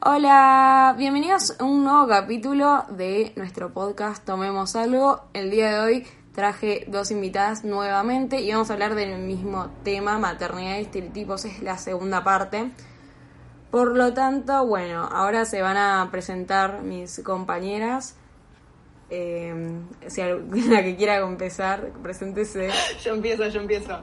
Hola, bienvenidos a un nuevo capítulo de nuestro podcast Tomemos Algo. El día de hoy traje dos invitadas nuevamente y vamos a hablar del mismo tema, maternidad y estereotipos, es la segunda parte. Por lo tanto, bueno, ahora se van a presentar mis compañeras. Eh, si alguna que quiera empezar, preséntese. Yo empiezo, yo empiezo.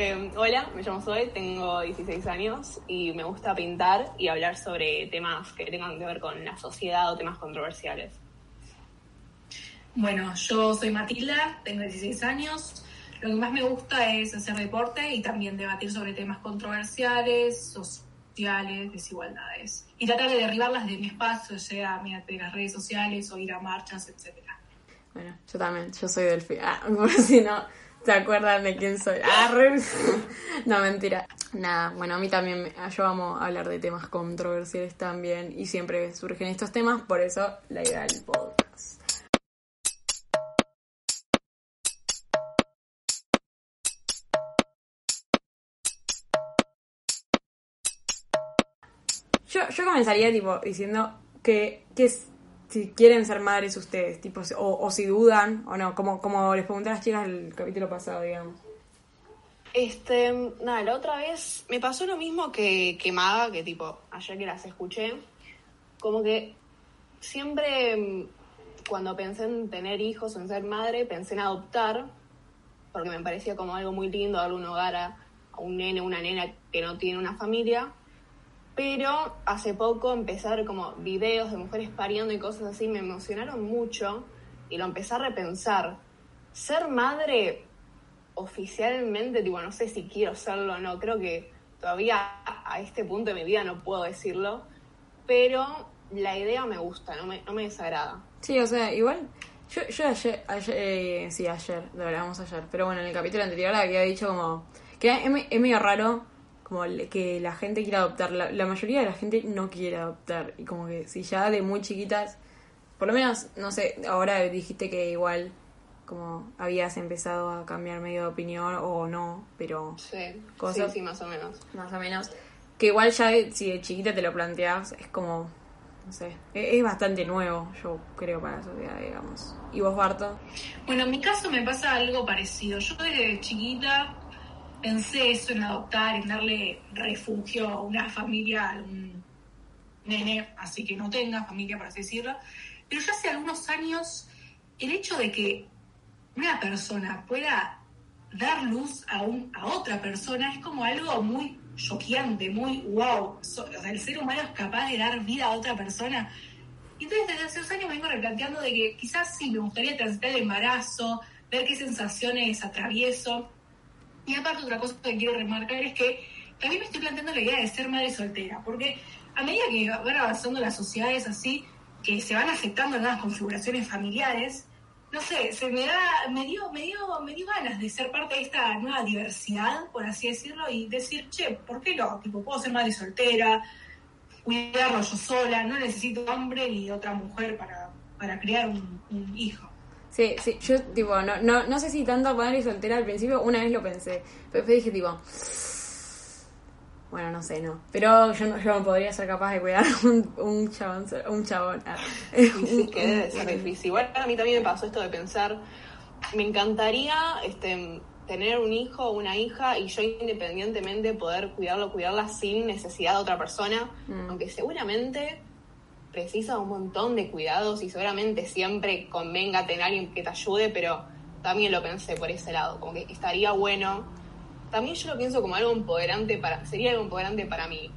Eh, hola, me llamo Zoe, tengo 16 años y me gusta pintar y hablar sobre temas que tengan que ver con la sociedad o temas controversiales. Bueno, yo soy Matilda, tengo 16 años. Lo que más me gusta es hacer deporte y también debatir sobre temas controversiales, sociales, desigualdades. Y tratar de derribarlas de mi espacio, sea mediante las redes sociales o ir a marchas, etcétera. Bueno, yo también, yo soy Delfi. Ah, por si no se acuerdan de quién soy. Ah, No, mentira. Nada, bueno, a mí también, yo amo hablar de temas controversiales también y siempre surgen estos temas, por eso la idea del podcast. Yo, yo comenzaría tipo diciendo que, que es- si quieren ser madres ustedes, tipo, o, o si dudan o no, como, como les pregunté a las chicas el capítulo pasado, digamos. Este, nada, la otra vez me pasó lo mismo que, que Maga, que tipo, ayer que las escuché, como que siempre mm, cuando pensé en tener hijos en ser madre, pensé en adoptar, porque me parecía como algo muy lindo darle un hogar a, a un nene una nena que no tiene una familia. Pero hace poco ver como videos de mujeres pariendo y cosas así, me emocionaron mucho y lo empecé a repensar. Ser madre oficialmente, tipo, no sé si quiero serlo o no, creo que todavía a este punto de mi vida no puedo decirlo, pero la idea me gusta, no me, no me desagrada. Sí, o sea, igual, yo, yo ayer, eh, sí, ayer, lo hablamos ayer, pero bueno, en el capítulo anterior había dicho como que es, es medio raro como le- que la gente quiera adoptar, la, la mayoría de la gente no quiere adoptar y como que si ya de muy chiquitas, por lo menos, no sé, ahora dijiste que igual como habías empezado a cambiar medio de opinión o no, pero Sí, Cosa- sí, sí, más o menos. más o menos, que igual ya de- si de chiquita te lo planteas, es como, no sé, es, es bastante nuevo, yo creo, para la sociedad, digamos. ¿Y vos, Barto? Bueno, en mi caso me pasa algo parecido. Yo desde chiquita pensé eso en adoptar, en darle refugio a una familia, a un nene, así que no tenga familia, por así decirlo. Pero ya hace algunos años, el hecho de que una persona pueda dar luz a, un, a otra persona es como algo muy choqueante, muy wow. O sea, el ser humano es capaz de dar vida a otra persona. Entonces desde hace unos años me vengo replanteando de que quizás sí me gustaría transitar el embarazo, ver qué sensaciones atravieso. Y aparte otra cosa que quiero remarcar es que también me estoy planteando la idea de ser madre soltera, porque a medida que van avanzando las sociedades así, que se van afectando nuevas configuraciones familiares, no sé, se me da, me dio, me dio, me dio ganas de ser parte de esta nueva diversidad, por así decirlo, y decir, che, ¿por qué no? Tipo, puedo ser madre soltera, cuidarlo yo sola, no necesito hombre ni otra mujer para, para criar un hijo. Sí, sí, yo, tipo, no, no, no sé si tanto madre soltera al principio, una vez lo pensé, pero después dije, tipo, bueno, no sé, no. Pero yo no, yo no podría ser capaz de cuidar un, un chabón, un chabón. ah, Y sí, un- que debe ser difícil. Igual a mí también me pasó esto de pensar, me encantaría este, tener un hijo o una hija y yo independientemente poder cuidarlo, cuidarla sin necesidad de otra persona, Mm. aunque seguramente precisa un montón de cuidados y seguramente siempre convenga tener alguien que te ayude, pero también lo pensé por ese lado, como que estaría bueno. También yo lo pienso como algo empoderante para, sería algo empoderante para mí.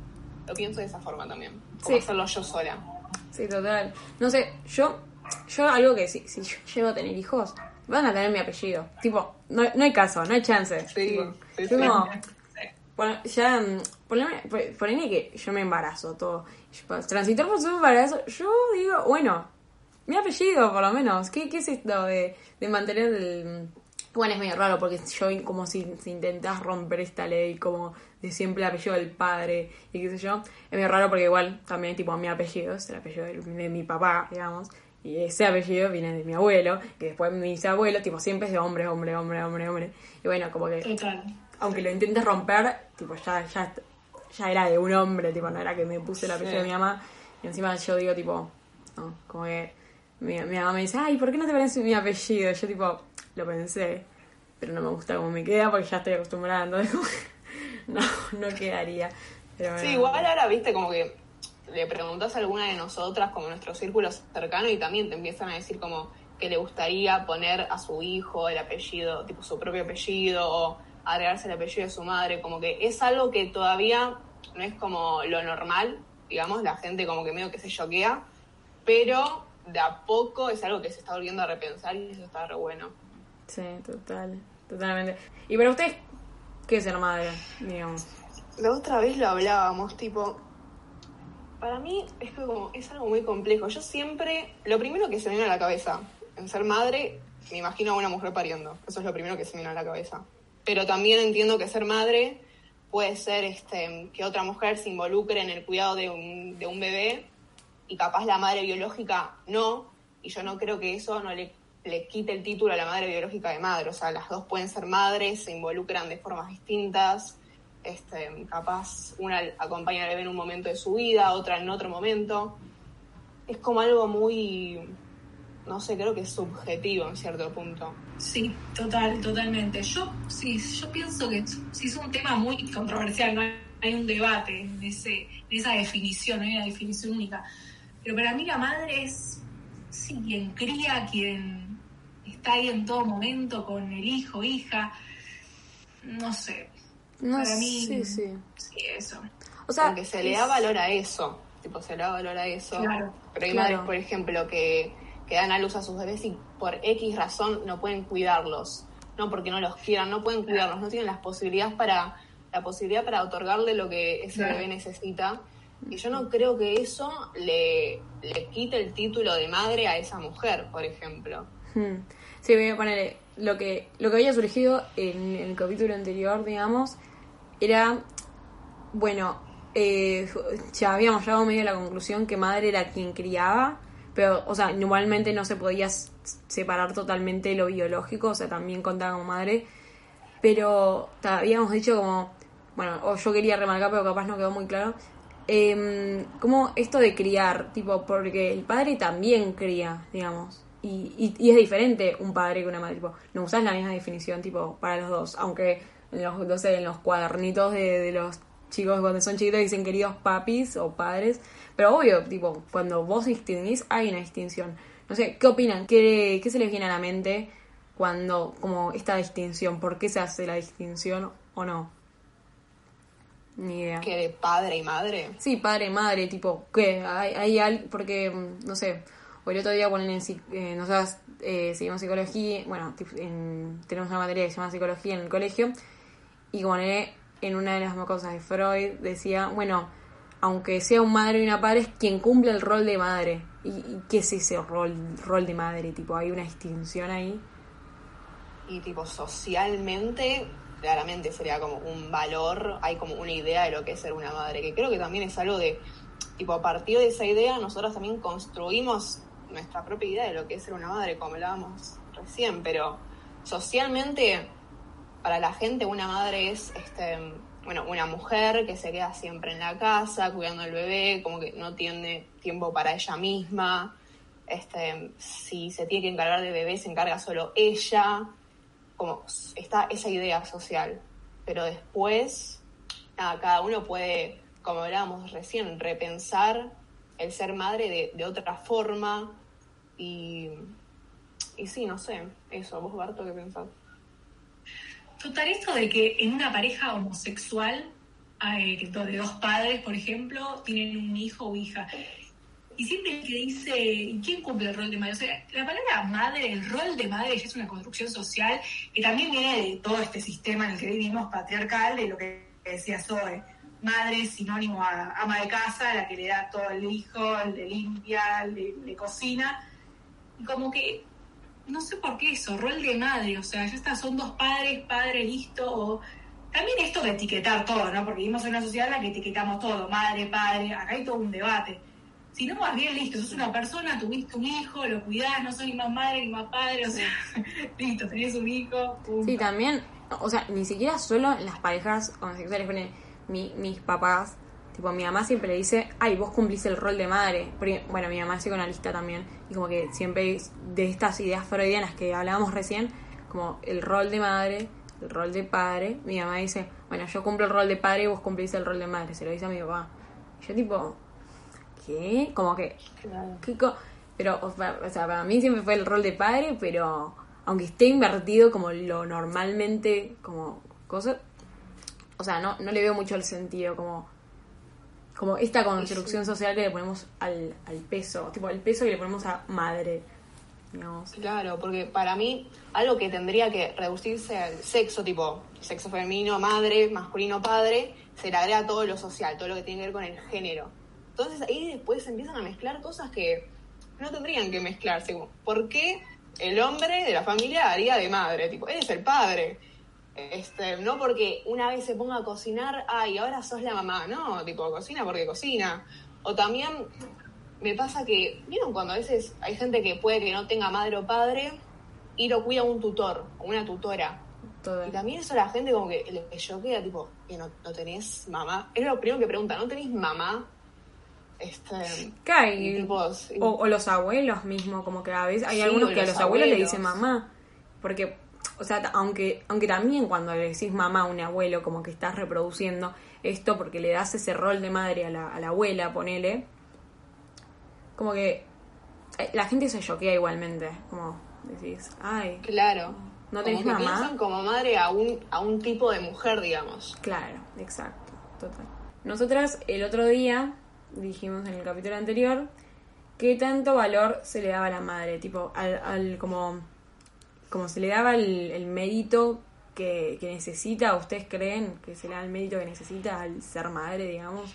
Lo pienso de esa forma también, como Sí. hacerlo yo sola. Sí, total. No sé, yo, yo algo que si, si yo llego a tener hijos, van a tener mi apellido. Tipo, no, no hay caso, no hay chance. Sí, Tipo, sí, Bueno, ya, mm, ponele, pon- ponele que yo me embarazo, todo. Transitar por su embarazo, yo digo, bueno, mi apellido, por lo menos. ¿Qué, qué es esto de, de mantener el. Bueno, es medio raro porque yo, como si, si intentás romper esta ley, como de siempre el apellido del padre y qué sé yo, es medio raro porque igual también, tipo, mi apellido es el apellido de, mi papá, digamos. Y ese apellido viene de mi abuelo, que después mi bisabuelo, tipo, siempre es de hombre, hombre, hombre, hombre, hombre. Y bueno, como que Total. Aunque lo intentes romper, tipo, ya, ya, ya era de un hombre, tipo, no era que me puse el apellido Sí. de mi mamá. Y encima yo digo, tipo, no, como que mi, mi mamá me dice, ay, ¿por qué no te parece mi apellido? Yo, tipo, lo pensé, pero no me gusta cómo me queda porque ya estoy acostumbrada, entonces, como que no, no quedaría. Pero Sí, igual ahora, viste, como que le preguntas a alguna de nosotras, como nuestro círculo cercano, y también te empiezan a decir como que le gustaría poner a su hijo el apellido, tipo su propio apellido, o agregarse el apellido de su madre, como que es algo que todavía no es como lo normal, digamos, la gente como que medio que se choquea, pero de a poco es algo que se está volviendo a repensar y eso está re bueno. Sí, total, totalmente. Y para ustedes, ¿qué es ser madre? Digamos. La otra vez lo hablábamos, tipo, para mí es que como es algo muy complejo. Yo siempre, lo primero que se me viene a la cabeza en ser madre, me imagino a una mujer pariendo. Eso es lo primero que se me viene a la cabeza. Pero también entiendo que ser madre puede ser este, que otra mujer se involucre en el cuidado de un, de un bebé y capaz la madre biológica no. Y yo no creo que eso no le, le quite el título a la madre biológica de madre. O sea, las dos pueden ser madres, se involucran de formas distintas este, capaz una acompaña al bebé en un momento de su vida, otra en otro momento. Es como algo muy, no sé, creo que es subjetivo en cierto punto. Sí, total, totalmente. Yo sí, yo pienso que sí es un tema muy controversial, no hay un debate en, ese, en esa definición, no hay una definición única. Pero para mí la madre es sí, quien cría, quien está ahí en todo momento con el hijo, hija. No sé. No para mí, sí, sí. sí, eso. O sea, Porque se le da valor a eso, tipo, se le da valor a eso. Claro, Pero hay claro. madres, por ejemplo, que, que dan a luz a sus bebés y por X razón no pueden cuidarlos. No porque no los quieran, no pueden cuidarlos, no tienen las posibilidades para, la posibilidad para otorgarle lo que ese bebé necesita. Y yo no creo que eso le, le quite el título de madre a esa mujer, por ejemplo. Hmm. Sí, voy a poner lo que lo que había surgido en el capítulo anterior, digamos, era bueno, eh, ya habíamos llegado medio a la conclusión que madre era quien criaba, pero, o sea, igualmente no se podía separar totalmente lo biológico, o sea, también contaba como madre, pero habíamos dicho como, bueno, o yo quería remarcar, pero capaz no quedó muy claro, em, como esto de criar, tipo, porque el padre también cría, digamos. Y, y, y es diferente un padre que una madre, tipo, no usas la misma definición, tipo, para los dos, aunque en los, no sé, en los cuadernitos de, de los chicos cuando son chiquitos dicen queridos papis o padres, pero obvio, tipo, cuando vos distinguís hay una distinción. No sé, ¿qué opinan? ¿Qué, qué se les viene a la mente cuando, como esta distinción? ¿Por qué se hace la distinción o no? Ni idea. Que de padre y madre. Sí, padre, madre, tipo, ¿qué? Hay, hay al- porque, no sé, o el otro día ponen en, eh, nosotras eh, seguimos psicología, bueno, en- tenemos una materia que se llama psicología en el colegio, y como en en una de las cosas de Freud decía, bueno, aunque sea un madre y una padre, es quien cumple el rol de madre. ¿Y, qué es ese rol, rol de madre? Tipo, hay una distinción ahí. y tipo socialmente claramente sería como un valor, hay como una idea de lo que es ser una madre, que creo que también es algo de, tipo a partir de esa idea nosotros también construimos nuestra propia idea de lo que es ser una madre, como hablábamos recién, pero socialmente para la gente una madre es este bueno, una mujer que se queda siempre en la casa cuidando al bebé, como que no tiene tiempo para ella misma, este, si se tiene que encargar de bebé se encarga solo ella, como está esa idea social. Pero después, cada uno puede, como hablábamos recién, repensar el ser madre de, de otra forma y, y sí, no sé, eso, vos Barto, ¿qué pensás? Total, esto de que en una pareja homosexual, de dos padres, por ejemplo, tienen un hijo o hija. Y siempre que dice, ¿y quién cumple el rol de madre? O sea, la palabra madre, el rol de madre ya es una construcción social que también viene de todo este sistema en el que vivimos patriarcal, de lo que decía Zoe. Madre sinónimo a ama de casa, la que le da todo el hijo, el de limpia, el de, de cocina. Y como que no sé por qué eso, rol de madre, o sea, ya está, son dos padres, padre, listo, o también esto de etiquetar todo, ¿no? Porque vivimos en una sociedad en la que etiquetamos todo, madre, padre, acá hay todo un debate. Si no, más bien listo, sos una persona, tuviste un hijo, lo cuidás, no sos ni más madre ni más padre, o sea, listo, tenés un hijo, punto. Sí, también, o sea, ni siquiera solo en las parejas homosexuales, pone mi- mis papás, tipo, mi mamá siempre le dice, ay, vos cumplís el rol de madre. Bueno, mi mamá es psicoanalista también, y como que siempre de estas ideas freudianas que hablábamos recién, como el rol de madre, el rol de padre, mi mamá dice, bueno, yo cumplo el rol de padre y vos cumplís el rol de madre, se lo dice a mi papá. Y yo tipo, ¿qué? Como que. ¿qué co- pero, o sea, para mí siempre fue el rol de padre, pero aunque esté invertido como lo normalmente, como cosa, o sea, no, no le veo mucho el sentido, como, como esta construcción social que le ponemos al, al peso, tipo el peso que le ponemos a madre, digamos. Claro, porque para mí algo que tendría que reducirse al sexo, tipo sexo femenino, madre, masculino, padre, se le agrega todo lo social, todo lo que tiene que ver con el género. Entonces ahí después empiezan a mezclar cosas que no tendrían que mezclarse. ¿Por qué el hombre de la familia haría de madre? Tipo, él es el padre. Este, no porque una vez se ponga a cocinar, ay, ahora sos la mamá. No, tipo, cocina porque cocina. O también me pasa que, ¿vieron cuando a veces hay gente que puede que no tenga madre o padre y lo cuida un tutor o una tutora? Todo. Y también eso la gente como que le choquea, tipo, que no, no tenés mamá. Es lo primero que pregunta, ¿no tenés mamá? Este, y- tipo, sí. o, o los abuelos mismo, como que a veces hay Sí, algunos que a los los abuelos, le abuelos. dicen mamá, porque, o sea, aunque, aunque también cuando le decís mamá a un abuelo, como que estás reproduciendo esto porque le das ese rol de madre a la, a la abuela, ponele, como que eh, la gente se choquea igualmente, como decís, ay, Claro. ¿No Como tenés que mamá? piensan como madre a un, a un tipo de mujer, digamos. Claro, exacto, total. Nosotras el otro día dijimos en el capítulo anterior qué tanto valor se le daba a la madre, tipo, al, al- como, como se le daba el, mérito que, que necesita, ¿ustedes creen que se le da el mérito que necesita al ser madre, digamos?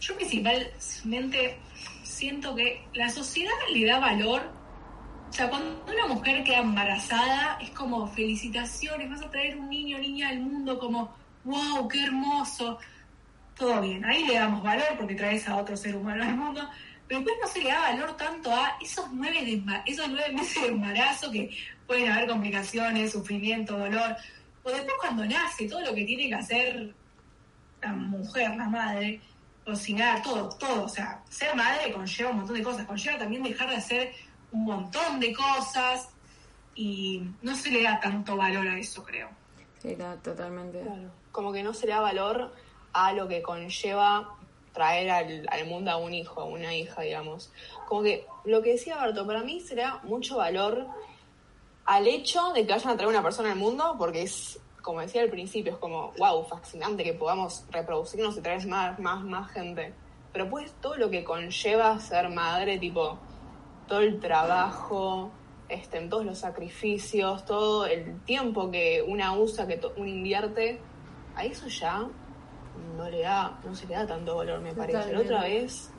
Yo principalmente siento que la sociedad le da valor. O sea, cuando una mujer queda embarazada, es como felicitaciones, vas a traer un niño o niña al mundo, como, wow, qué hermoso. Todo bien, ahí le damos valor porque traes a otro ser humano al mundo. Pero después no se le da valor tanto a esos nueve, de esos nueve meses de embarazo que pueden haber complicaciones, sufrimiento, dolor. O después cuando nace, todo lo que tiene que hacer la mujer, la madre, cocinar, todo, todo. O sea, ser madre conlleva un montón de cosas, conlleva también dejar de hacer un montón de cosas y no se le da tanto valor a eso, creo. Sí, ta- totalmente. Como que no se le da valor a lo que conlleva traer al, al mundo a un hijo, a una hija, digamos. Como que lo que decía Berto, para mí se le da mucho valor al hecho de que vayan a traer una persona al mundo, porque es, como decía al principio, es como, wow, fascinante que podamos reproducirnos y traer más, más, más gente. Pero pues todo lo que conlleva ser madre, tipo, todo el trabajo, este, todos los sacrificios, todo el tiempo que una usa, que una invierte, a eso ya no le da, no se le da tanto valor, me parece. La otra vez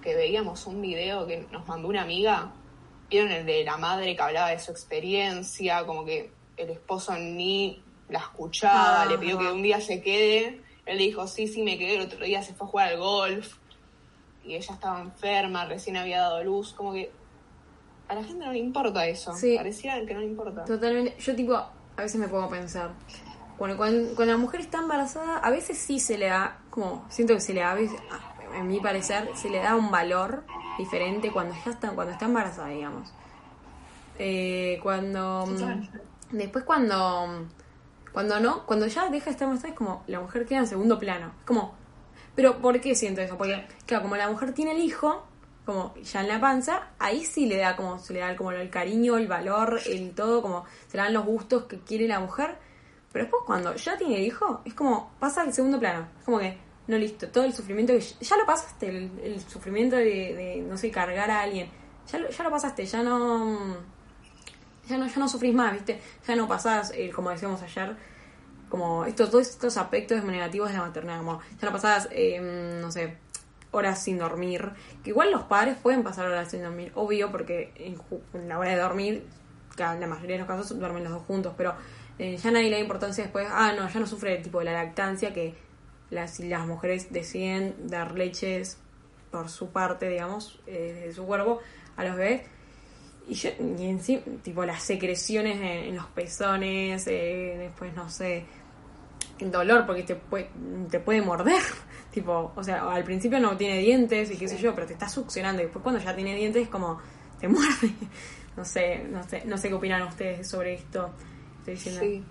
que veíamos un video que nos mandó una amiga, vieron el de la madre que hablaba de su experiencia, como que el esposo ni la escuchaba, Ah, le pidió que va. un día se quede, él le dijo, sí, sí, me quedé, el otro día se fue a jugar al golf, y ella estaba enferma, recién había dado luz, como que a la gente no le importa eso, Sí. pareciera que no le importa. Totalmente. Yo, tipo, a veces me pongo a pensar. Bueno, cuando, cuando la mujer está embarazada, a veces sí se le da, como, siento que se le da, a veces, a- mi parecer, se le da un valor diferente cuando ya está, cuando está embarazada, digamos. Eh, cuando. mm. Después, cuando. Cuando no, cuando ya deja de estar embarazada, es como la mujer queda en segundo plano. Es como. Pero, ¿por qué siento eso? Porque, claro, como la mujer tiene el hijo, como ya en la panza, ahí sí le da como, se le da como el cariño, el valor, el todo, como se le dan los gustos que quiere la mujer. Pero después cuando ya tiene hijo, es como pasa al segundo plano. Es como que, no listo, todo el sufrimiento que ya, lo pasaste, el, el sufrimiento de, de, no sé, cargar a alguien. Ya lo, ya lo pasaste, ya no, ya no, ya no sufrís más, ¿viste? Ya no pasás, eh, como decíamos ayer, como estos todos estos aspectos negativos de la maternidad, como ya no pasás, eh, no sé, horas sin dormir, que igual los padres pueden pasar horas sin dormir, obvio, porque en, en la hora de dormir, en la mayoría de los casos duermen los dos juntos, pero eh, ya nadie le da importancia después, ah, no, ya no sufre el tipo de la lactancia, que las, las mujeres deciden dar leches por su parte, digamos, eh, de su cuerpo a los bebés, y, yo, y en sí, tipo las secreciones en, en los pezones, eh, después no sé, el dolor porque te puede, te puede morder, Tipo, o sea, al principio no tiene dientes y qué sé yo, pero te está succionando. Y después cuando ya tiene dientes es como, te muerde. No sé, no sé, no sé qué opinan ustedes sobre esto. Sí, sí,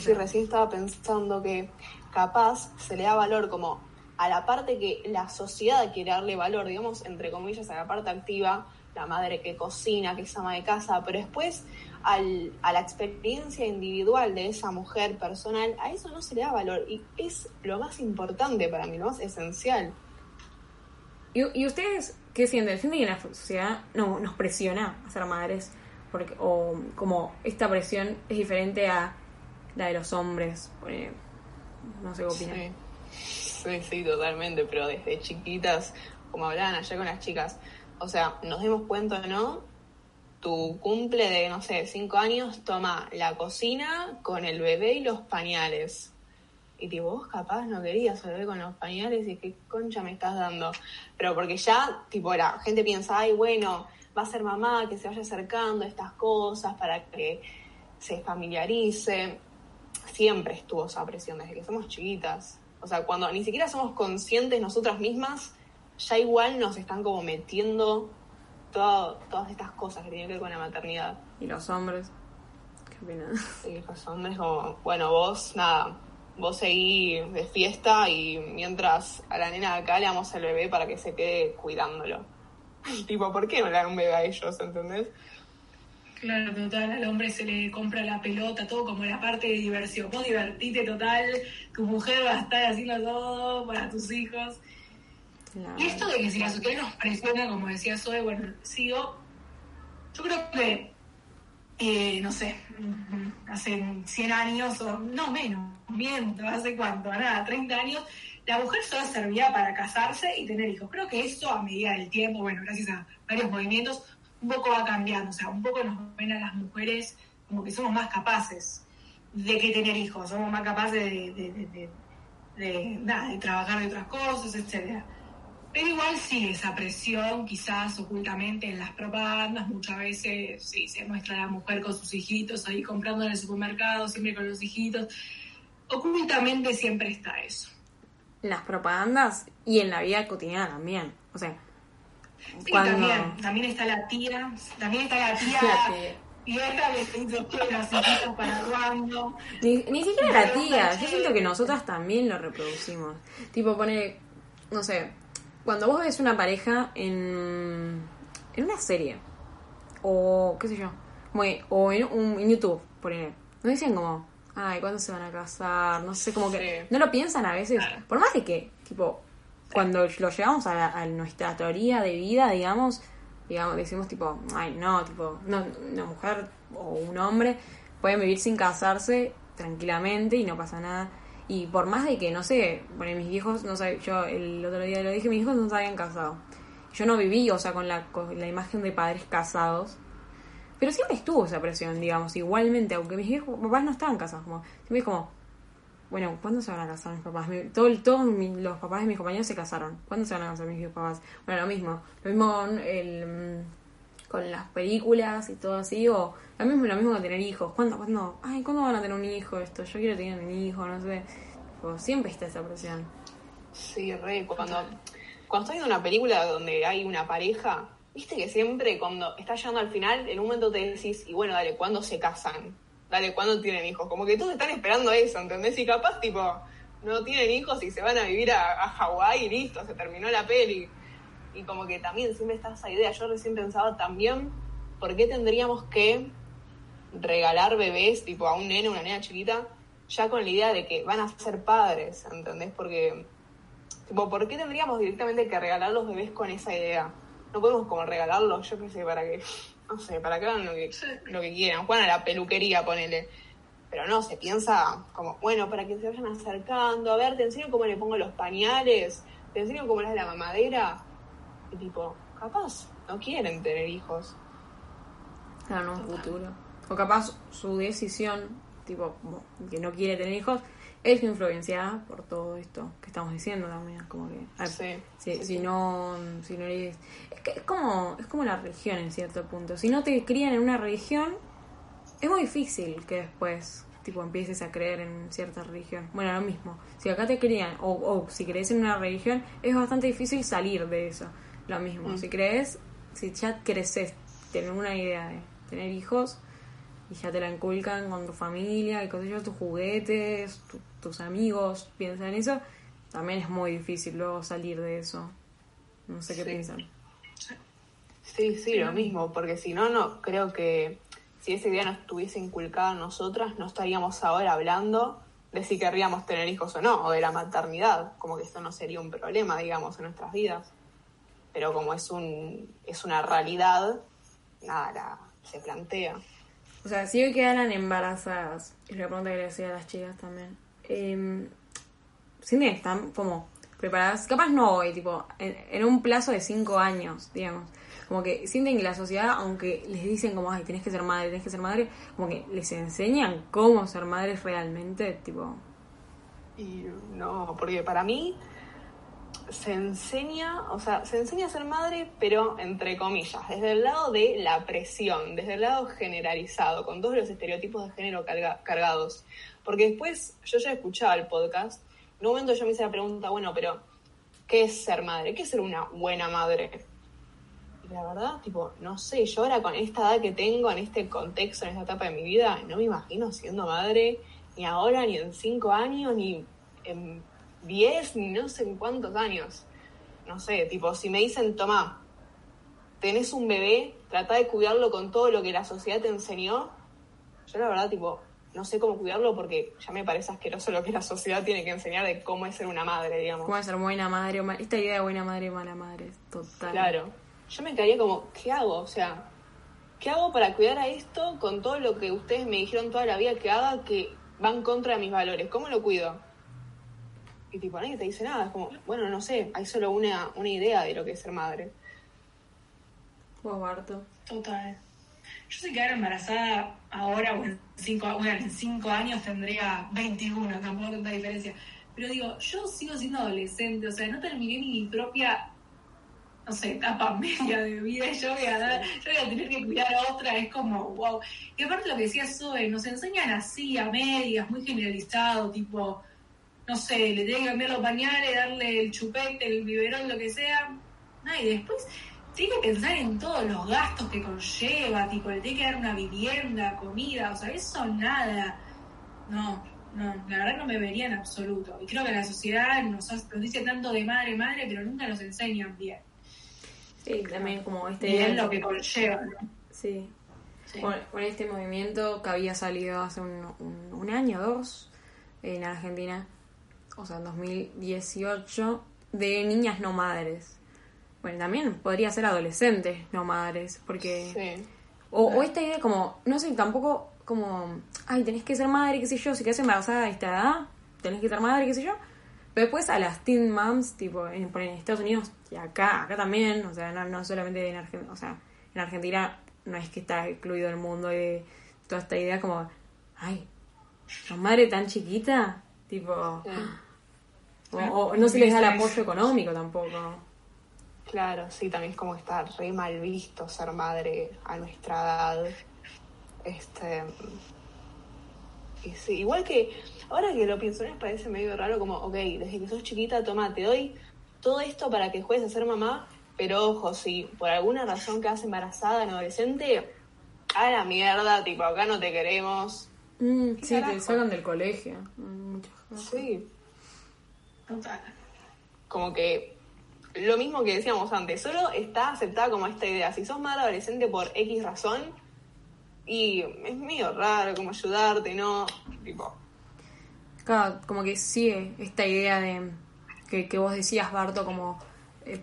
sí, recién estaba pensando que capaz se le da valor como a la parte que la sociedad quiere darle valor, digamos, entre comillas, a la parte activa, la madre que cocina, que es ama de casa, pero después al, a la experiencia individual de esa mujer personal, a eso no se le da valor y es lo más importante para mí, lo más esencial. ¿Y, y ustedes qué sienten? ¿Sienten que la sociedad no, nos presiona a ser madres? Porque, o como esta presión es diferente a la de los hombres. No sé qué opinan. Sí. sí, sí, totalmente, pero desde chiquitas, como hablaban ayer con las chicas, o sea, nos dimos cuenta, ¿no? Tu cumple de, no sé, cinco años, toma la cocina con el bebé y los pañales. Y tipo, vos capaz no querías bebé con los pañales y qué concha me estás dando. Pero porque ya, tipo, la gente piensa, ay, bueno, va a ser mamá, que se vaya acercando a estas cosas para que se familiarice. Siempre estuvo esa presión desde que somos chiquitas. O sea, cuando ni siquiera somos conscientes nosotras mismas, ya igual nos están como metiendo todo, todas estas cosas que tienen que ver con la maternidad. ¿Y los hombres? ¿Qué opinan? Y los hombres como, bueno, vos, nada, vos seguí de fiesta y mientras a la nena de acá le damos el bebé para que se quede cuidándolo. tipo, ¿por qué no le dan un bebé a ellos, entendés? Claro, total, al hombre se le compra la pelota, todo como la parte de diversión. Vos divertite total, tu mujer va a estar haciendo todo para tus hijos. Claro. Y esto de que si la sociedad nos presiona, como decía Zoe, bueno, sigo. Yo creo que, eh, no sé, hace 100 años, o no menos, miento, ¿hace cuánto? Nada, 30 años, la mujer solo servía para casarse y tener hijos. Creo que eso a medida del tiempo, bueno, gracias a varios movimientos, un poco va cambiando. O sea, un poco nos ven a las mujeres como que somos más capaces de que tener hijos, somos más capaces de, de, de, de, nada, trabajar de otras cosas, etcétera. Pero igual sí, esa presión quizás ocultamente en las propagandas, muchas veces sí, se muestra a la mujer con sus hijitos ahí comprando en el supermercado, siempre con los hijitos. Ocultamente siempre está eso. Las propagandas y en la vida cotidiana también. O sea, Sí, cuando... también, también está la tía, también está la tía La tía. dice que los para cuándo. Ni, ni siquiera la tía, yo siento que nosotras también lo reproducimos. Tipo, pone, no sé, cuando vos ves una pareja en, en una serie, o qué sé yo, que- o en, un, en YouTube, ponele, no dicen como, ay, ¿cuándo se van a casar? No sé, como que no lo piensan a veces, por más de que, tipo, cuando lo llevamos a, la- a nuestra teoría de vida, digamos, digamos, decimos tipo, ay, no, tipo, no, una mujer o un hombre pueden vivir sin casarse tranquilamente y no pasa nada. Y por más de que, no sé, bueno, mis viejos, no sé, yo el otro día lo dije, mis hijos no se habían casado. Yo no viví, o sea, con la, con la imagen de padres casados. Pero siempre estuvo esa presión, digamos, igualmente, aunque mis viejos, papás no estaban casados, como, siempre es como, bueno, ¿cuándo se van a casar mis papás? Mi- todo, todos mi- los papás de mis compañeros se casaron. ¿Cuándo se van a casar mis papás? Bueno, lo mismo. Lo mismo con, el, mm, con las películas y todo así. O lo mismo, lo mismo con tener hijos. ¿Cuándo, cuándo? Ay, ¿cuándo van a tener un hijo esto? Yo quiero tener un hijo, no sé. Tipo, siempre está esa presión. Sí, re, cuando, cuando estoy viendo una película donde hay una pareja, viste que siempre cuando está llegando al final, en un momento te decís, y bueno, dale, ¿cuándo se casan? Dale, ¿cuándo tienen hijos? Como que todos están esperando eso, ¿entendés? Y capaz, tipo, no tienen hijos y se van a vivir a, a Hawái y listo, se terminó la peli. Y como que también siempre está esa idea. Yo recién pensaba también, ¿por qué tendríamos que regalar bebés, tipo, a un nene una nena chiquita, ya con la idea de que van a ser padres, ¿entendés? Porque Tipo, ¿por qué tendríamos directamente que regalar los bebés con esa idea? No podemos como regalarlos, yo qué sé, para que, no sé, para que hagan lo que, lo que quieran. Juegan a la peluquería, ponele. Pero no, se piensa como, bueno, para que se vayan acercando, a ver, te enseño cómo le pongo los pañales, te enseño cómo le hace la mamadera. Y tipo, capaz, no quieren tener hijos. Claro, en un futuro. O capaz su decisión, tipo, que no quiere tener hijos, es influenciada por todo esto que estamos diciendo también. Como que, ver, Sí. si, Sí, si no si no eres es que es como es como la religión en cierto punto si no te crían en una religión es muy difícil que después tipo empieces a creer en cierta religión. Bueno, lo mismo. Si acá te crían, o, o si crees en una religión, es bastante difícil salir de eso. Lo mismo. Mm. Si crees, si ya creces, tener una idea de tener hijos y ya te la inculcan con tu familia y con ellos tus juguetes, tu- tus amigos piensan en eso, también es muy difícil luego salir de eso. No sé qué Sí. piensan. Sí, sí, lo mismo, porque si no, no creo que si esa idea no estuviese inculcada en nosotras, no estaríamos ahora hablando de si querríamos tener hijos o no, o de la maternidad, como que esto no sería un problema, digamos, en nuestras vidas. Pero como es un es una realidad, nada, la- se plantea. O sea, si hoy quedaran embarazadas, y la pregunta que le hacía a las chicas también, eh, sienten que están como preparadas, capaz no hoy, tipo, en, en un plazo de cinco años, digamos, como que sienten que la sociedad, aunque les dicen como, ay, tenés que ser madre, tenés que ser madre, como que les enseñan cómo ser madres realmente, tipo, Y no, porque para mí se enseña, o sea, se enseña a ser madre, pero entre comillas, desde el lado de la presión, desde el lado generalizado, con todos los estereotipos de género carga- cargados. Porque después yo ya escuchaba el podcast, en un momento yo me hice la pregunta, bueno, pero ¿qué es ser madre? ¿Qué es ser una buena madre? Y la verdad, tipo, no sé, yo ahora con esta edad que tengo, en este contexto, en esta etapa de mi vida, no me imagino siendo madre ni ahora, ni en cinco años, ni en diez, ni no sé en cuántos años. No sé, tipo, si me dicen, toma, tenés un bebé, trata de cuidarlo con todo lo que la sociedad te enseñó, yo la verdad, tipo, no sé cómo cuidarlo porque ya me parece asqueroso lo que la sociedad tiene que enseñar de cómo es ser una madre, digamos. cómo es ser buena madre o mala, esta idea de buena madre y mala madre, total. Claro. Yo me quedaría como, ¿qué hago? O sea, ¿qué hago para cuidar a esto con todo lo que ustedes me dijeron toda la vida que haga que va en contra de mis valores? ¿Cómo lo cuido? Y tipo, nadie te dice nada. Es como, bueno, no sé, hay solo una, una idea de lo que es ser madre. Vos, Barto. Total. Yo si quedara embarazada ahora o en cinco, bueno, en cinco años tendría 21, tampoco tanta diferencia. Pero digo, yo sigo siendo adolescente, o sea, no terminé ni mi propia, no sé, etapa media de vida y yo voy a dar, yo voy a tener que cuidar a otra, es como, wow. Y aparte lo que decía Zoe, nos enseñan así, a medias, muy generalizado, tipo, no sé, le tienen que cambiar los pañales, darle el chupete, el biberón, lo que sea. No, y después tiene que pensar en todos los gastos que conlleva, tipo, le tiene que dar una vivienda, comida, o sea, eso nada. No, no, la verdad no me vería en absoluto. Y creo que la sociedad nos, hace- nos dice tanto de madre, madre, pero nunca nos enseñan bien. Sí, también como este Bien lo que conlleva, ¿no? Sí, Sí. Con, con este movimiento que había salido hace un, un, un año o dos en Argentina, o sea, en 2018, de niñas no madres. Bueno, también podría ser adolescentes no madres, porque... Sí. O, o esta idea como, no sé, tampoco como, ay, tenés que ser madre, qué sé yo, si quedas embarazada a esta edad, tenés que ser madre, qué sé yo. Pero después a las teen moms, tipo, en, por en Estados Unidos y acá, acá también, o sea, no, no solamente en Argentina, o sea, en Argentina no es que está excluido el mundo de toda esta idea como, ay, ¿sos madre tan chiquita? Tipo, Sí. O, o no se les da el apoyo económico tampoco. Claro, sí, también es como está re mal visto ser madre a nuestra edad. Este. Y sí, igual que, ahora que lo pienso, me parece medio raro como, ok, desde que sos chiquita, toma, te doy todo esto para que juegues a ser mamá, pero ojo, si por alguna razón quedas embarazada en adolescente, a la mierda, tipo, acá no te queremos. Mm, ¿Qué sí, te sacan del colegio. Mm. Sí, Como que lo mismo que decíamos antes, solo está aceptada como esta idea. Si sos madre adolescente por X razón, y es medio raro como ayudarte, ¿no? Tipo, Claro, como que sigue esta idea de que, que vos decías, Barto, como eh,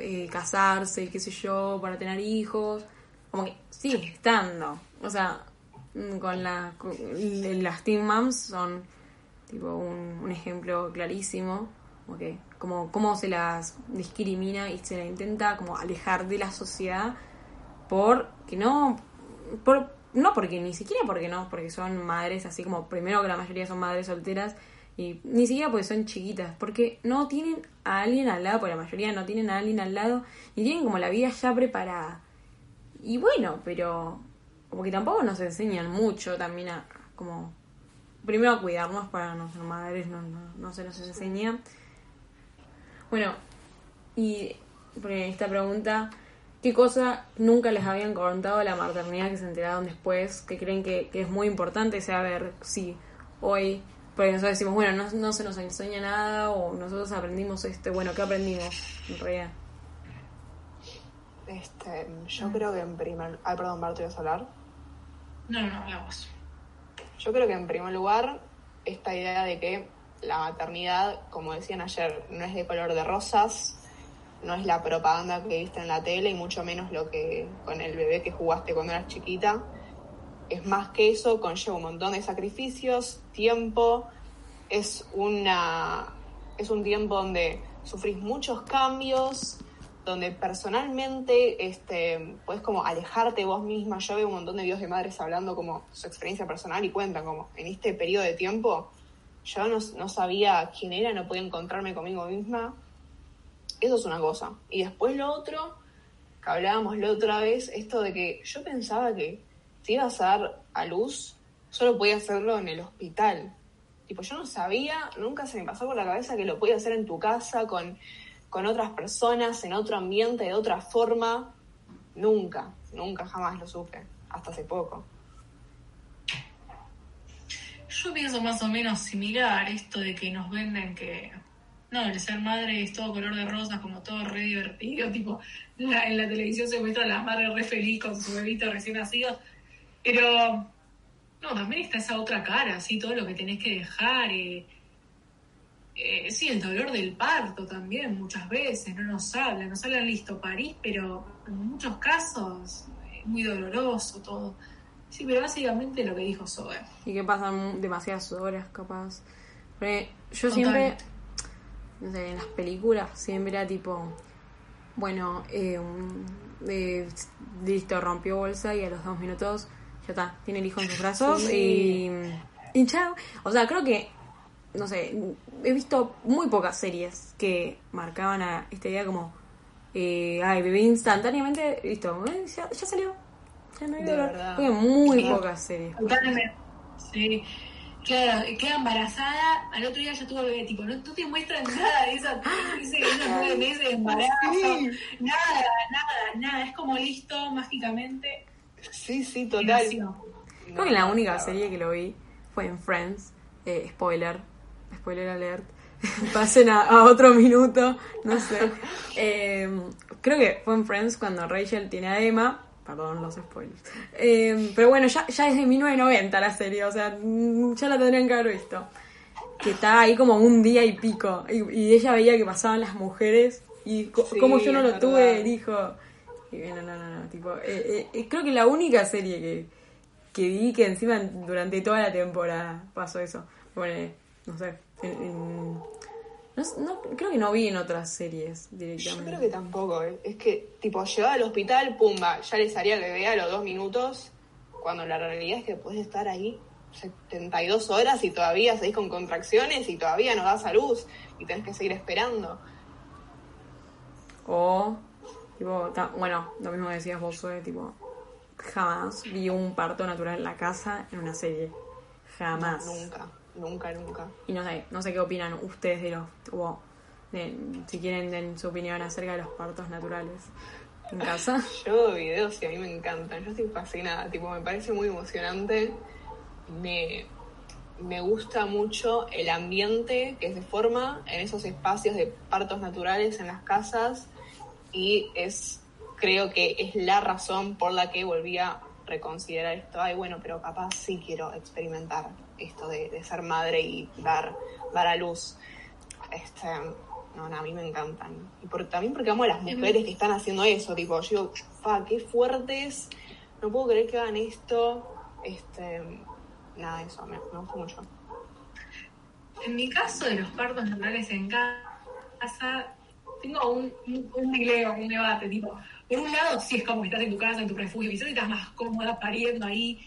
eh, casarse qué sé yo, para tener hijos. Como que sigue estando. O sea, mm, con, la, con las teen moms son tipo un, un ejemplo clarísimo. Que como cómo se las discrimina y se la intenta como alejar de la sociedad por que no por, no porque ni siquiera porque no porque son madres así como primero que la mayoría son madres solteras y ni siquiera porque son chiquitas porque no tienen a alguien al lado porque la mayoría no tienen a alguien al lado y tienen como la vida ya preparada y bueno pero como que tampoco nos enseñan mucho también a como primero a cuidarnos para no ser madres, no, no, no se nos enseña. Bueno, y por esta pregunta, ¿qué cosa nunca les habían contado de la maternidad que se enteraron después? Que creen que, que es muy importante saber si hoy, porque nosotros decimos, bueno, no, no se nos enseña nada o nosotros aprendimos este, bueno, ¿qué aprendimos en realidad? Este, yo creo que en primer... Ay, perdón, Bart, ¿te ibas a hablar? No, no, no, la voz. Yo creo que en primer lugar, esta idea de que la maternidad, como decían ayer, no es de color de rosas, no es la propaganda que viste en la tele y mucho menos lo que con el bebé que jugaste cuando eras chiquita. Es más que eso, conlleva un montón de sacrificios, tiempo, es una es un tiempo donde sufrís muchos cambios, donde personalmente este, puedes como alejarte vos misma. Yo veo un montón de videos de madres hablando como su experiencia personal y cuentan como en este periodo de tiempo yo no, no sabía quién era, no podía encontrarme conmigo misma. Eso es una cosa. Y después lo otro, que hablábamos la otra vez, esto de que yo pensaba que si ibas a dar a luz, solo podía hacerlo en el hospital. Tipo, yo no sabía, nunca se me pasó por la cabeza que lo podía hacer en tu casa, con, con otras personas, en otro ambiente, de otra forma. Nunca, nunca jamás lo supe, hasta hace poco. Yo pienso más o menos similar esto de que nos venden que no, el ser madre es todo color de rosas, como todo re divertido, tipo, la- en la televisión se muestra a la madre re feliz con su bebito recién nacido, pero no, también está esa otra cara, así, todo lo que tenés que dejar, eh, eh, sí, el dolor del parto también, muchas veces, no nos hablan, nos hablan listo París, pero en muchos casos es muy doloroso todo. Sí, pero básicamente lo que dijo Zoe. Y que pasan demasiadas horas, capaz. Porque yo Total. siempre, no sé, en las películas siempre era tipo, bueno, eh, un- eh, listo, rompió bolsa y a los dos minutos ya está, tiene el hijo en sus brazos y, y chao. O sea, creo que, no sé, he visto muy pocas series que marcaban a esta idea como, eh, ay, bebé instantáneamente, listo, eh, ya, ya salió. Ya no hay De dolor. verdad. Muy pocas series. Totalmente. Sí. Claro, queda embarazada, al otro día ya tuvo bebé, tipo, no, no te muestran nada de esa, ese- esos nueve meses de embarazo, nada, nada, nada, es como listo, mágicamente, Sí, sí, total. Creo que la única serie que lo vi fue en Friends. Eh, spoiler. Spoiler alert. Pasen a, a otro minuto. No sé. Eh, creo que fue en Friends cuando Rachel tiene a Emma. Perdón los spoilers. Eh, pero bueno, ya, ya es de 1990 la serie. O sea, mm, ya la tendrían que haber visto. Que está ahí como un día y pico. Y, y ella veía que pasaban las mujeres. Y co- Sí, como yo no lo tuve, verdad. el hijo. Y bueno, no, no, no. Tipo, eh, eh, creo que la única serie que, que vi que encima durante toda la temporada pasó eso. Bueno, no sé. en- en- no, no- creo que no vi en otras series Yo directamente. creo que tampoco, ¿eh? es que, tipo, llegaba al hospital, pumba, ya les haría el bebé a los dos minutos, cuando la realidad es que puedes estar ahí 72 horas y todavía seguís con contracciones y todavía no das a luz y tenés que seguir esperando. O, tipo, ta- bueno, lo mismo que decías vos, Zoe, tipo, jamás vi un parto natural en la casa en una serie. Jamás. Nunca, nunca, nunca. Y no sé, no sé qué opinan ustedes de los, tipo, de- si quieren den su opinión acerca de los partos naturales en casa. Yo veo videos y a mí me encantan, yo estoy fascinada, tipo, me parece muy emocionante, me, me gusta mucho el ambiente que se forma en esos espacios de partos naturales en las casas y es, creo que es la razón por la que volví a reconsiderar esto, ay bueno, pero capaz sí quiero experimentar esto de, de ser madre y dar, dar a luz. Este, no, no, a mí me encantan. Y por, también porque amo a las mujeres que están haciendo eso, tipo, yo digo, fa, qué fuertes, no puedo creer que hagan esto. Este, nada, eso, me, me gusta mucho. En mi caso de los partos naturales en casa, tengo un, un, un dilema, un debate, tipo, por un lado sí es como que estás en tu casa, en tu refugio, quizás estás más cómoda pariendo ahí,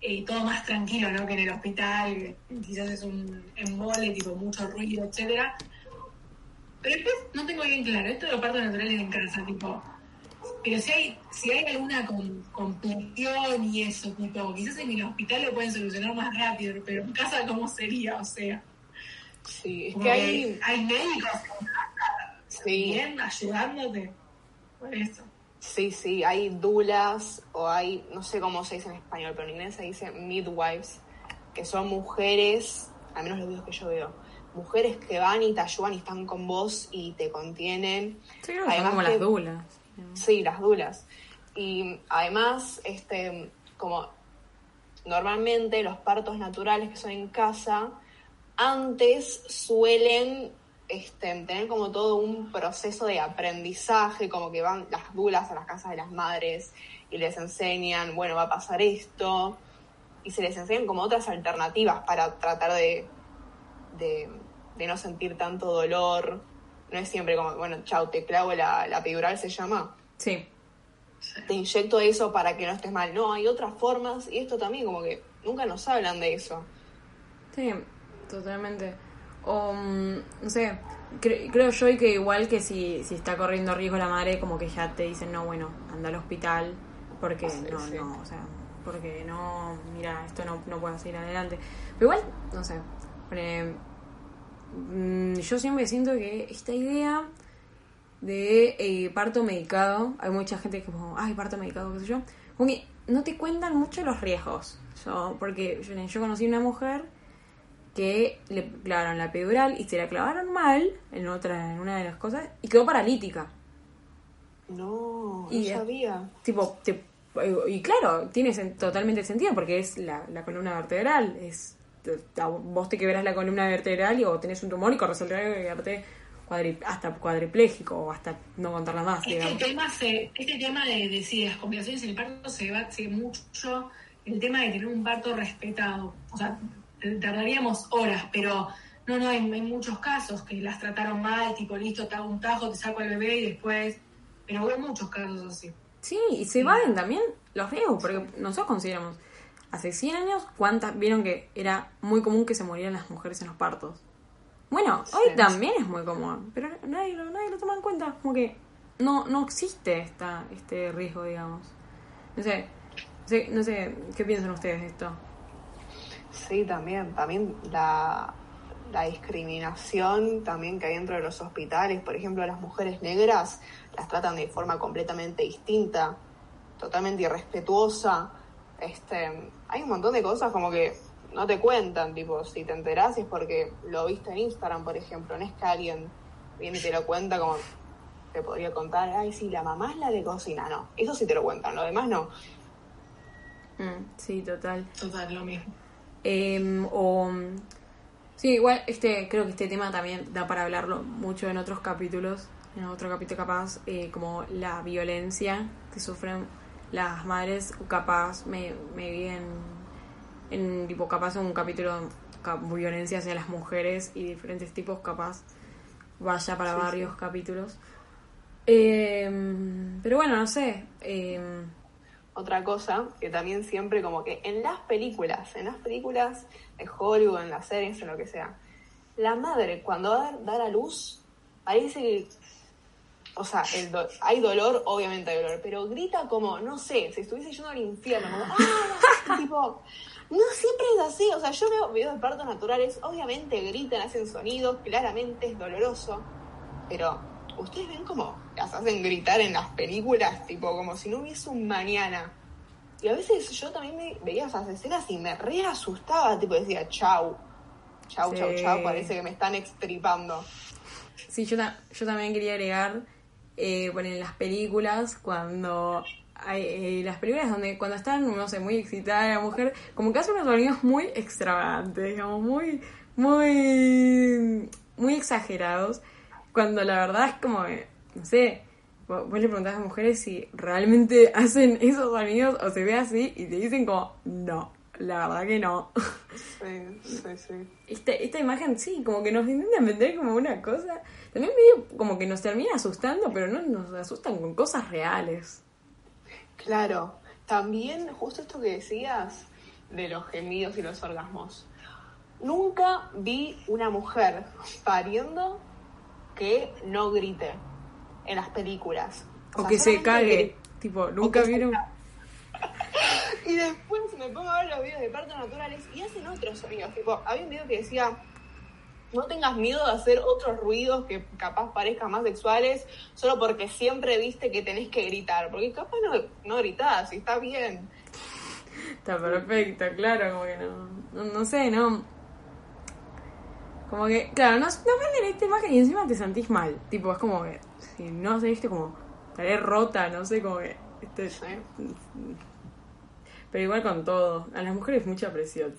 eh, todo más tranquilo, ¿no? Que en el hospital, quizás es un embole, tipo, mucho ruido, etcétera. Pero después no tengo bien claro, esto de los partos naturales en casa, tipo, Pero si hay, si hay alguna compulsión y eso, tipo, quizás en el hospital lo pueden solucionar más rápido, pero en casa, ¿cómo sería? O sea. Sí, es que hay, hay médicos sí, bien ayudándote. Por eso. Sí, sí, hay dulas o hay, no sé cómo se dice en español, pero en inglés se dice midwives, que son mujeres, al menos los videos que yo veo, mujeres que van y te ayudan y están con vos y te contienen. Sí, creo que son Además como que- las dulas. Sí, las dulas. Y además, este, como normalmente los partos naturales que son en casa, antes suelen este, tener como todo un proceso de aprendizaje, como que van las dulas a las casas de las madres y les enseñan, bueno, va a pasar esto, y se les enseñan como otras alternativas para tratar de, de, de no sentir tanto dolor. No es siempre como, bueno, chau, te clavo la, la epidural, se llama Sí. te inyecto eso para que no estés mal. No, hay otras formas y esto también como que nunca nos hablan de eso. Sí, totalmente. O, mm, no sé, cre- creo yo que igual que si, si está corriendo riesgo la madre, como que ya te dicen, no, bueno, anda al hospital, porque Sí, no, sí. no, o sea, porque no, mira, esto no, no puede seguir adelante. Pero igual, no sé, mm, yo siempre siento que esta idea de eh, parto medicado, hay mucha gente que como, ay, parto medicado, qué sé yo, como que no te cuentan mucho los riesgos. Yo, porque yo, yo conocí una mujer que le clavaron la epidural y se la clavaron mal en otra en una de las cosas y quedó paralítica. No, Y, no eh, sabía. Tipo, te- y claro, tiene sen- totalmente sentido porque es la, la columna vertebral. Es, vos te quebrás la columna vertebral y o tenés un tumor y corres el riesgo de quedarte cuadri- hasta cuadripléjico o hasta no contarla más, Este digamos. tema, se, este tema de, de si las complicaciones en el parto se base mucho el tema de tener un parto respetado. O sea, tardaríamos horas, pero no, no, hay, hay muchos casos que las trataron mal, tipo, listo, te hago un tajo, te saco al bebé y después... Pero hubo muchos casos así. Sí, y se van también los riesgos, porque nosotros consideramos, hace 100 años, ¿cuántas vieron que era muy común que se murieran las mujeres en los partos? Bueno, hoy Sí. también es muy común, pero nadie, lo- nadie lo toma en cuenta, como que no, no existe esta, este riesgo, digamos. No sé, no sé, no sé, ¿qué piensan ustedes de esto? Sí, también. También la, la discriminación también que hay dentro de los hospitales. Por ejemplo, a las mujeres negras las tratan de forma completamente distinta, totalmente irrespetuosa. Este, hay un montón de cosas como que no te cuentan, tipo, si te enterás es porque lo viste en Instagram, por ejemplo, no es que alguien viene y te lo cuenta como te podría contar, ay, sí, la mamá es la de cocina, no, eso sí te lo cuentan, lo demás no. Mm, sí, total. Total, lo mismo. Eh, o sí, igual este creo que este tema también da para hablarlo mucho en otros capítulos, en otro capítulo capaz, eh, como la violencia que sufren las madres, capaz me, me vi en, en tipo capaz un capítulo ca- violencia hacia las mujeres y diferentes tipos, capaz vaya para Sí, varios capítulos. Eh, pero bueno, no sé. Eh, Otra cosa que también siempre como que en las películas, en las películas de Hollywood, en las series, en lo que sea, la madre cuando va a dar, a luz, parece que, o sea, hay dolor, obviamente hay dolor, pero grita como, no sé, si estuviese yendo al infierno, como, ¡ah! tipo, no siempre es así, o sea, yo veo videos de partos naturales, obviamente gritan, hacen sonidos, claramente es doloroso, pero ustedes ven cómo las hacen gritar en las películas, tipo como si no hubiese un mañana. Y a veces yo también me veía esas escenas y me re asustaba, tipo decía, chau, chau, chau, chau, parece que me están extripando. Sí, yo, ta- yo también quería agregar, eh, bueno, en las películas, cuando hay eh, las películas donde cuando están, no sé, muy excitada la mujer, como que hace unos sonidos muy extravagantes, digamos, muy, muy, muy exagerados, cuando la verdad es como, que, no sé, vos, vos le preguntás a mujeres si realmente hacen esos sonidos o se ve así y te dicen como, no, la verdad que no. Sí, sí, sí. Esta, esta imagen sí, como que nos intentan vender como una cosa. También medio como que nos termina asustando, pero no nos asustan con cosas reales. Claro, también justo esto que decías de los gemidos y los orgasmos. Nunca vi una mujer pariendo que no grite en las películas. O O sea, que se cague. que- Tipo, nunca vieron. Y después me pongo a ver los videos de partos naturales y hacen otros sonidos. Tipo, había un video que decía, no tengas miedo de hacer otros ruidos que capaz parezcan más sexuales, solo porque siempre viste que tenés que gritar. Porque capaz no, no gritás y está bien. Está perfecto, claro, como que no. No, no sé, no. Como que, claro, no, no venden esta imagen y encima te sentís mal. Tipo, es como que, si no sé, viste, como, estaré rota, no sé, como que. Este, Sí. Pero igual con todo. A las mujeres mucha presión.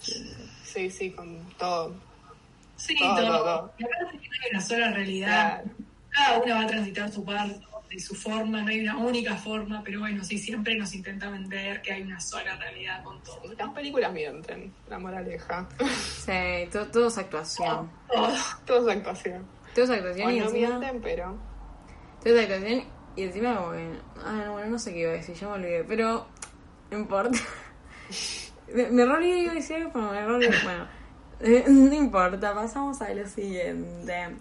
Sí, sí, con todo. Sí, Todo, todo. todo. Y aparte que no hay una sola realidad. Claro. Cada una va a transitar su parto de su forma, no hay una única forma, pero bueno, sí, siempre nos intenta vender que hay una sola realidad con todo. Las películas mienten, la moraleja. Sí, to- todo es actuación. Todo. todo es actuación. Todo es actuación O y no encima. mienten, pero... Todo es actuación y encima, como que. Ah, no, bueno, no sé qué iba a decir, yo me olvidé. Pero, no importa. me, olvidé, iba a decir algo, pero me olvidé. Bueno, no importa, pasamos a lo siguiente.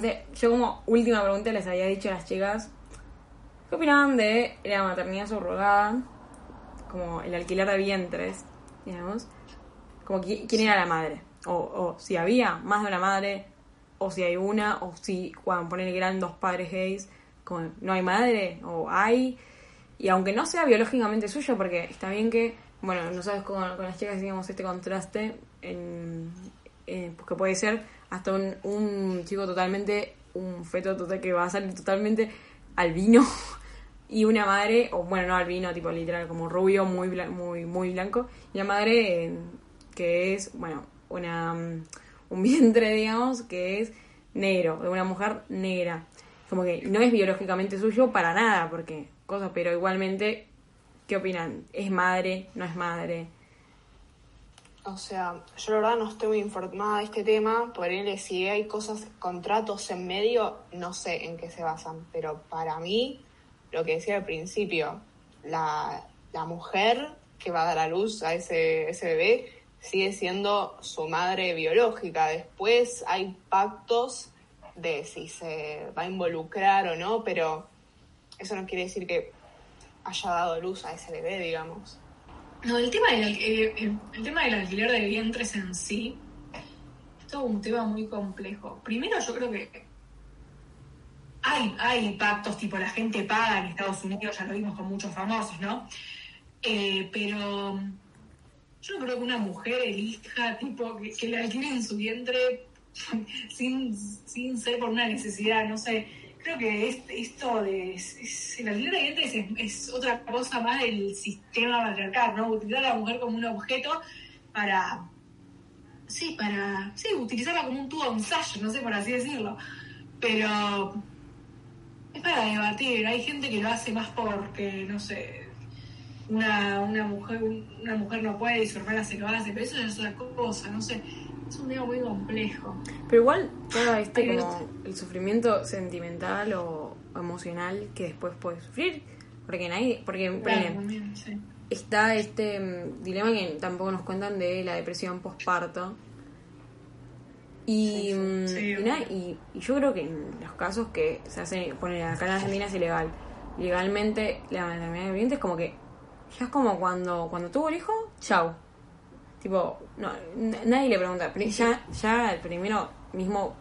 Sé, yo como última pregunta les había dicho a las chicas. ¿Qué opinaban de la maternidad subrogada? Como el alquiler de vientres, digamos. Como qui- quién era la madre. O, o si había más de una madre, o si hay una, o si cuando ponen que eran dos padres gays, como no hay madre, o hay. Y aunque no sea biológicamente suyo, porque está bien que, bueno, nosotros con, con las chicas digamos este contraste, en, en- pues que puede ser hasta un, un chico totalmente, un feto total que va a salir totalmente albino y una madre, o bueno, no albino, tipo literal, como rubio, muy, muy, muy blanco, y la madre eh, que es, bueno, una, mm, un vientre, digamos, que es negro, de una mujer negra. Como que no es biológicamente suyo para nada, porque cosa, pero igualmente, ¿qué opinan? ¿Es madre? ¿No es madre? O sea, yo la verdad no estoy muy informada de este tema, por él si hay cosas, contratos en medio, no sé en qué se basan, pero para mí, lo que decía al principio, la, la mujer que va a dar a luz a ese, ese bebé sigue siendo su madre biológica. Después hay pactos de si se va a involucrar o no, pero eso no quiere decir que haya dado luz a ese bebé, digamos. No, el tema, del, al- eh, el, el tema del alquiler de vientres en sí es todo un tema muy complejo. Primero, yo creo que hay, hay pactos, tipo la gente paga en Estados Unidos, ya lo vimos con muchos famosos, ¿no? Eh, pero yo no creo que una mujer elija, tipo, que, que le alquilen su vientre sin, sin ser por una necesidad, no sé. Creo que es- esto de es- es- el es, otra cosa más del sistema patriarcal, ¿no? Utilizar a la mujer como un objeto para, sí, para, sí, utilizarla como un tubo de ensayo, no sé por así decirlo. Pero es para debatir. Hay gente que lo hace más porque, no sé, una, una mujer una mujer no puede y su hermana se lo hace, pero eso es otra cosa, no sé. Es un tema muy complejo. Pero igual todo este como el sufrimiento sentimental o emocional que después puedes sufrir. Porque nadie, porque Claro, ponele, también, sí. está este mm, dilema que tampoco nos cuentan de la depresión postparto. Y, Sí, sí. mm, y, nada, y- y yo creo que en los casos que se hacen, poner acá en Argentina es ilegal. Legalmente la maternidad de es como que ya es como cuando, cuando tuvo el hijo, chau. Tipo, no, nadie le pregunta. Ya, ya el primero mismo,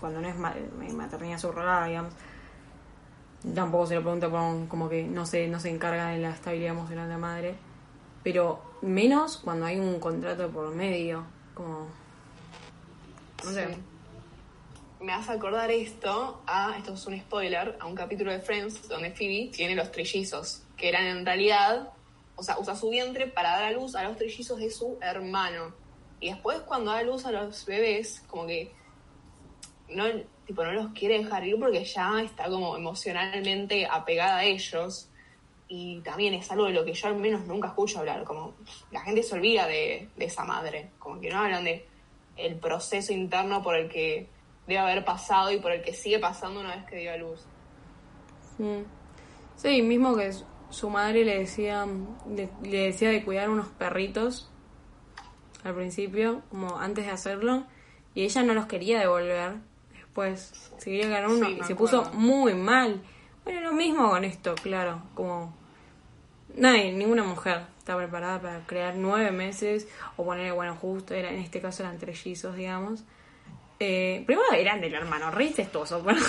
cuando no es ma- maternidad subrogada, digamos, tampoco se lo pregunta por como que no se, no se encarga de la estabilidad emocional de la madre. Pero menos cuando hay un contrato por medio. Como. No sé. Sí. Me hace acordar esto a, esto es un spoiler, a un capítulo de Friends donde Phoebe tiene los trillizos, que eran en realidad, o sea, usa su vientre para dar a luz a los trillizos de su hermano. Y después cuando da a luz a los bebés, como que no, tipo, no los quiere dejar ir porque ya está como emocionalmente apegada a ellos. Y también es algo de lo que yo al menos nunca escucho hablar, como la gente se olvida de, de esa madre, como que no hablan de el proceso interno por el que debe haber pasado y por el que sigue pasando una vez que dio a luz. Mm. Sí, mismo que su madre le decía, le, le decía de cuidar unos perritos al principio, como antes de hacerlo, y ella no los quería devolver. Después se quería ganar uno Sí, y se puso muy mal, Bueno, lo mismo con esto, claro, como nadie, ninguna mujer está preparada para crear nueve meses o poner, bueno, justo, era, en este caso eran trellizos, digamos. Eh, primero eran del hermano, re incestuoso, bueno,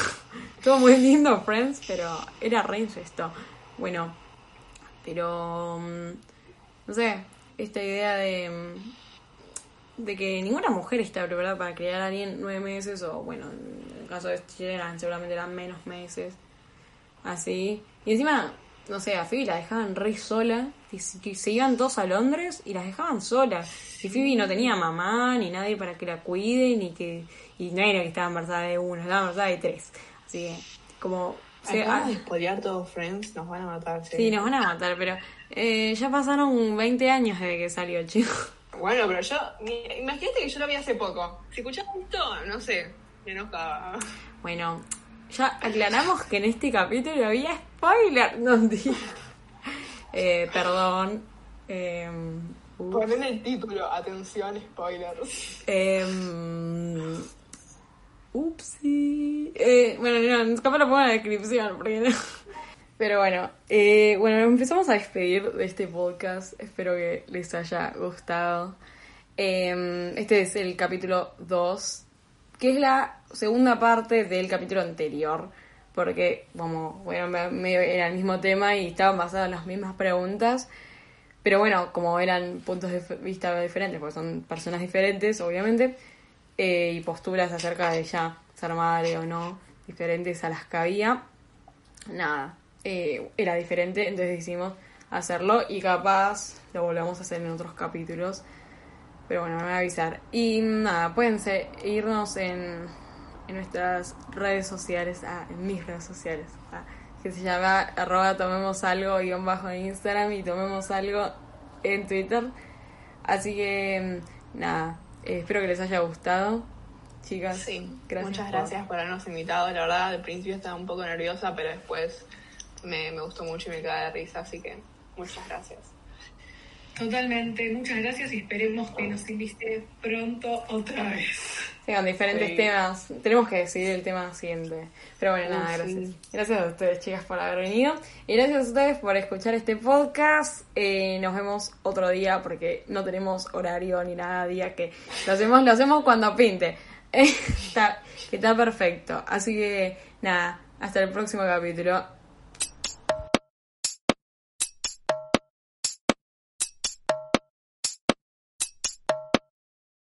todo muy lindo, Friends, pero era re incesto. Bueno, pero, mm, no sé, esta idea de, mm, de que ninguna mujer está preparada para criar a alguien nueve meses, o bueno, en el caso de eran, seguramente eran menos meses, así. Y encima, no sé, a Phoebe la dejaban re sola, y se iban todos a Londres y las dejaban solas. Y Phoebe no tenía mamá, ni nadie para que la cuide, ni que... Y no era que estaba embarazada de uno, estaba embarazada de tres. Así que, como... se- Acabamos ah, de spoilear todos Friends, nos van a matar. Sí, nos van a matar, pero eh, ya pasaron 20 años desde que salió el chico. Bueno, pero yo, imagínate que yo lo vi hace poco. Si escuchaba esto, no sé, me enojaba. Bueno, ya aclaramos que en este capítulo había spoiler. No. Eh, perdón. Eh, Ponen el título, atención, spoilers. eh, upsi. Eh, bueno, no, capaz lo pongo en la descripción. Porque no. Pero bueno, eh, bueno, empezamos a despedir de este podcast. Espero que les haya gustado. Eh, este es el capítulo 2, que es la segunda parte del capítulo anterior. Porque, como, bueno, me- medio era el mismo tema y estaban basadas en las mismas preguntas. Pero bueno, como eran puntos de vista diferentes, porque son personas diferentes, obviamente, eh, y posturas acerca de ya ser madre o no, diferentes a las que había, nada, eh, era diferente, entonces decidimos hacerlo y capaz lo volvamos a hacer en otros capítulos. Pero bueno, me voy a avisar. Y nada, pueden seguirnos en, en nuestras redes sociales, ah, en mis redes sociales, ah, que se llama arroba tomemos algo guion bajo en Instagram y tomemos algo en Twitter. Así que mm, nada, eh, espero que les haya gustado. Chicas, Sí, gracias muchas por- gracias por habernos invitado. La verdad, al principio estaba un poco nerviosa, pero después me, me gustó mucho y me cae de risa, así que muchas gracias. Totalmente, muchas gracias y esperemos que nos invite pronto otra vez. Sí, con diferentes Sí. temas. Tenemos que decidir el tema siguiente. Pero bueno, nada, gracias. sí. Gracias a ustedes, chicas, por haber venido. Y gracias a ustedes por escuchar este podcast. Eh, nos vemos otro día porque no tenemos horario ni nada. Día que lo hacemos, lo hacemos cuando pinte. está perfecto. Así que nada, hasta el próximo capítulo.